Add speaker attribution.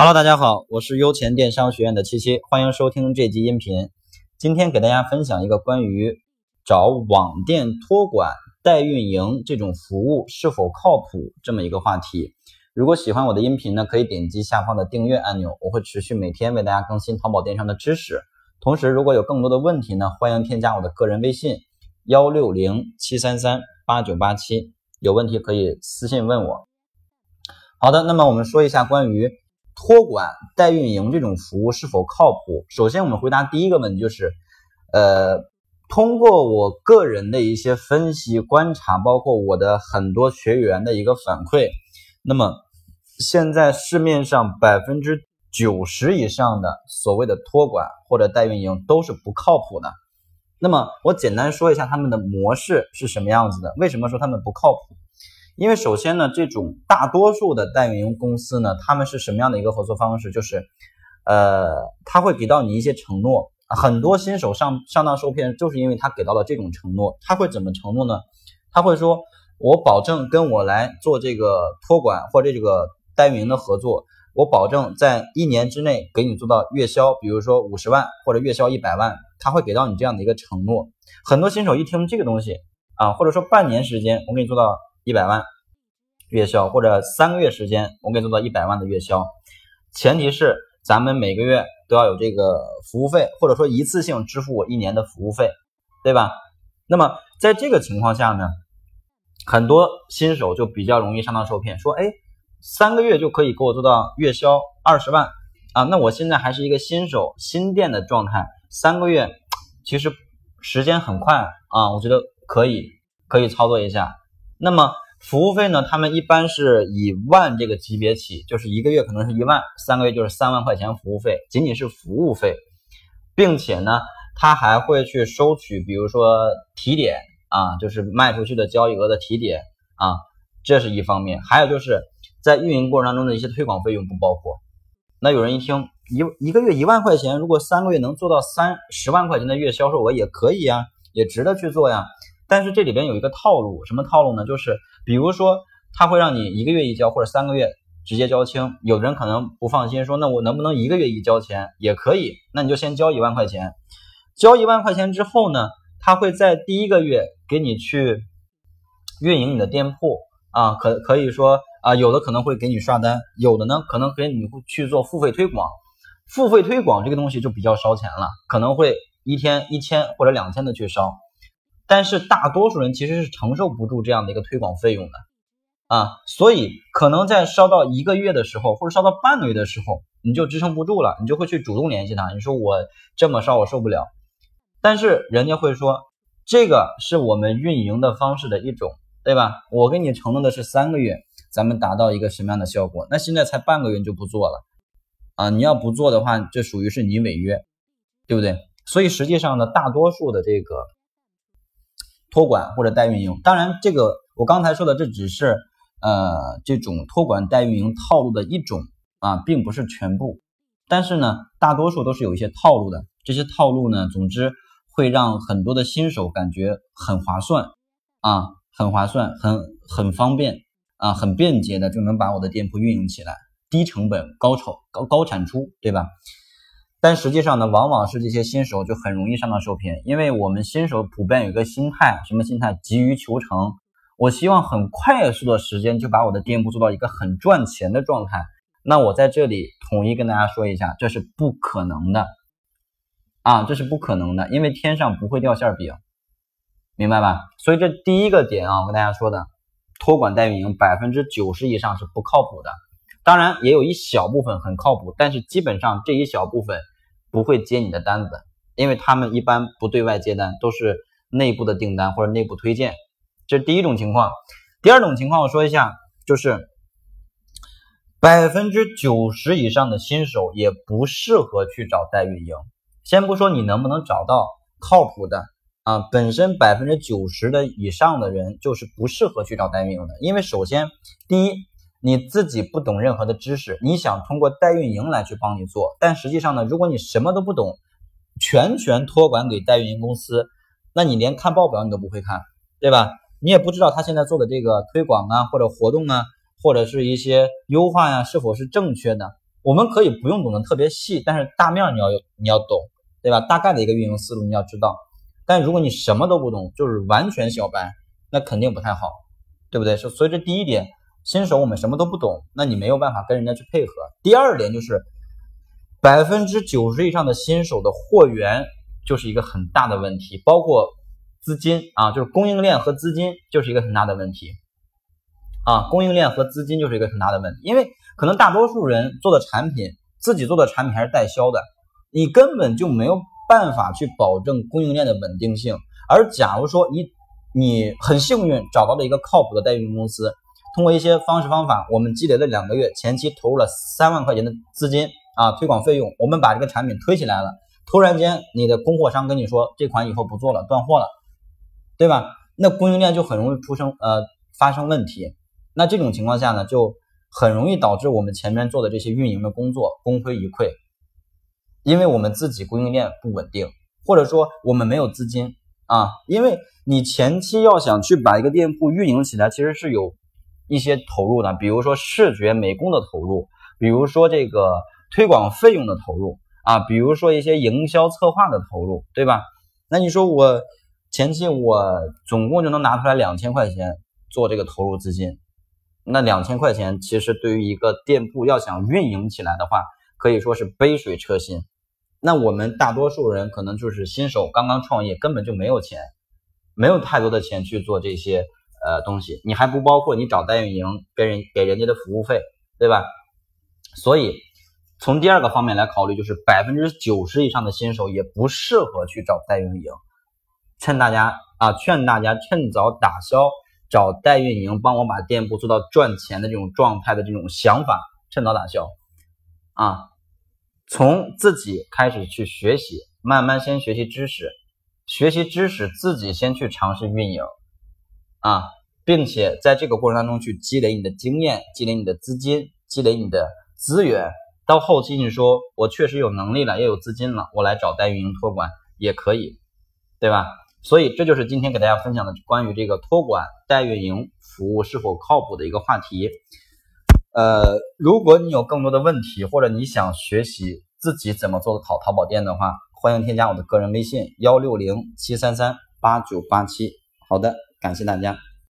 Speaker 1: Hello，大家好，我是优钱电商学院的七七，欢迎收听这集音频。今天给大家分享一个关于找网店托管代运营这种服务是否靠谱这么一个话题。如果喜欢我的音频呢，可以点击下方的订阅按钮，我会持续每天为大家更新淘宝电商的知识。同时，如果有更多的问题呢，欢迎添加我的个人微信幺六零七三三八九八七，有问题可以私信问我。好的，那么我们说一下关于。托管代运营这种服务是否靠谱？首先，我们回答第一个问题就是，呃，通过我个人的一些分析观察，包括我的很多学员的一个反馈，那么现在市面上百分之九十以上的所谓的托管或者代运营都是不靠谱的。那么我简单说一下他们的模式是什么样子的？为什么说他们不靠谱？因为首先呢，这种大多数的代运营公司呢，他们是什么样的一个合作方式？就是，呃，他会给到你一些承诺。很多新手上上当受骗，就是因为他给到了这种承诺。他会怎么承诺呢？他会说，我保证跟我来做这个托管或者这个代运营的合作，我保证在一年之内给你做到月销，比如说五十万或者月销一百万，他会给到你这样的一个承诺。很多新手一听这个东西啊，或者说半年时间，我给你做到。一百万月销，或者三个月时间，我给做到一百万的月销，前提是咱们每个月都要有这个服务费，或者说一次性支付我一年的服务费，对吧？那么在这个情况下呢，很多新手就比较容易上当受骗，说，哎，三个月就可以给我做到月销二十万啊？那我现在还是一个新手新店的状态，三个月其实时间很快啊，我觉得可以可以操作一下。那么服务费呢？他们一般是以万这个级别起，就是一个月可能是一万，三个月就是三万块钱服务费，仅仅是服务费，并且呢，他还会去收取，比如说提点啊，就是卖出去的交易额的提点啊，这是一方面。还有就是在运营过程当中的一些推广费用不包括。那有人一听一一个月一万块钱，如果三个月能做到三十万块钱的月销售额也可以呀，也值得去做呀。但是这里边有一个套路，什么套路呢？就是比如说，他会让你一个月一交，或者三个月直接交清。有的人可能不放心，说那我能不能一个月一交钱？也可以，那你就先交一万块钱。交一万块钱之后呢，他会在第一个月给你去运营你的店铺啊，可可以说啊，有的可能会给你刷单，有的呢可能给你去做付费推广。付费推广这个东西就比较烧钱了，可能会一天一千或者两千的去烧。但是大多数人其实是承受不住这样的一个推广费用的啊，所以可能在烧到一个月的时候，或者烧到半个月的时候，你就支撑不住了，你就会去主动联系他，你说我这么烧我受不了，但是人家会说这个是我们运营的方式的一种，对吧？我给你承诺的是三个月，咱们达到一个什么样的效果？那现在才半个月就不做了啊？你要不做的话，这属于是你违约，对不对？所以实际上呢，大多数的这个。托管或者代运营，当然这个我刚才说的这只是呃这种托管代运营套路的一种啊，并不是全部。但是呢，大多数都是有一些套路的。这些套路呢，总之会让很多的新手感觉很划算啊，很划算，很很方便啊，很便捷的就能把我的店铺运营起来，低成本高产高高产出，对吧？但实际上呢，往往是这些新手就很容易上当受骗，因为我们新手普遍有一个心态，什么心态？急于求成。我希望很快速的时间就把我的店铺做到一个很赚钱的状态。那我在这里统一跟大家说一下，这是不可能的啊，这是不可能的，因为天上不会掉馅饼，明白吧？所以这第一个点啊，我跟大家说的，托管代运营百分之九十以上是不靠谱的。当然也有一小部分很靠谱，但是基本上这一小部分不会接你的单子，因为他们一般不对外接单，都是内部的订单或者内部推荐。这是第一种情况。第二种情况我说一下，就是百分之九十以上的新手也不适合去找代运营。先不说你能不能找到靠谱的啊，本身百分之九十的以上的人就是不适合去找代运营的，因为首先第一。你自己不懂任何的知识，你想通过代运营来去帮你做，但实际上呢，如果你什么都不懂，全权托管给代运营公司，那你连看报表你都不会看，对吧？你也不知道他现在做的这个推广啊，或者活动啊，或者是一些优化呀，是否是正确的，我们可以不用懂得特别细，但是大面你要有你要懂，对吧？大概的一个运营思路你要知道。但如果你什么都不懂，就是完全小白，那肯定不太好，对不对？所所以这第一点，新手我们什么都不懂，那你没有办法跟人家去配合。第二点就是百分之九十以上的新手的货源就是一个很大的问题，包括资金啊，就是供应链和资金就是一个很大的问题啊，供应链和资金就是一个很大的问题，因为可能大多数人做的产品，自己做的产品还是代销的，你根本就没有。办法去保证供应链的稳定性，而假如说你你很幸运找到了一个靠谱的代运营公司，通过一些方式方法，我们积累了两个月，前期投入了三万块钱的资金啊，推广费用，我们把这个产品推起来了。突然间，你的供货商跟你说这款以后不做了，断货了，对吧？那供应链就很容易出生呃发生问题。那这种情况下呢，就很容易导致我们前面做的这些运营的工作功亏一篑。因为我们自己供应链不稳定，或者说我们没有资金啊，因为你前期要想去把一个店铺运营起来，其实是有一些投入呢，比如说视觉美工的投入，比如说这个推广费用的投入啊，比如说一些营销策划的投入，对吧？那你说我前期我总共就能拿出来两千块钱做这个投入资金，那两千块钱其实对于一个店铺要想运营起来的话，可以说是杯水车薪。那我们大多数人可能就是新手，刚刚创业，根本就没有钱，没有太多的钱去做这些呃东西。你还不包括你找代运营，给人给人家的服务费，对吧？所以从第二个方面来考虑，就是百分之九十以上的新手也不适合去找代运营。劝大家啊，劝大家趁早打消找代运营帮我把店铺做到赚钱的这种状态的这种想法，趁早打消啊。从自己开始去学习，慢慢先学习知识，学习知识自己先去尝试运营啊，并且在这个过程当中去积累你的经验，积累你的资金，积累你的资源。到后期你说我确实有能力了，也有资金了，我来找代运营托管也可以，对吧？所以这就是今天给大家分享的关于这个托管代运营服务是否靠谱的一个话题。呃，如果你有更多的问题，或者你想学习自己怎么做好淘宝店的话，欢迎添加我的个人微信幺六零七三三八九八七。好的，感谢大家。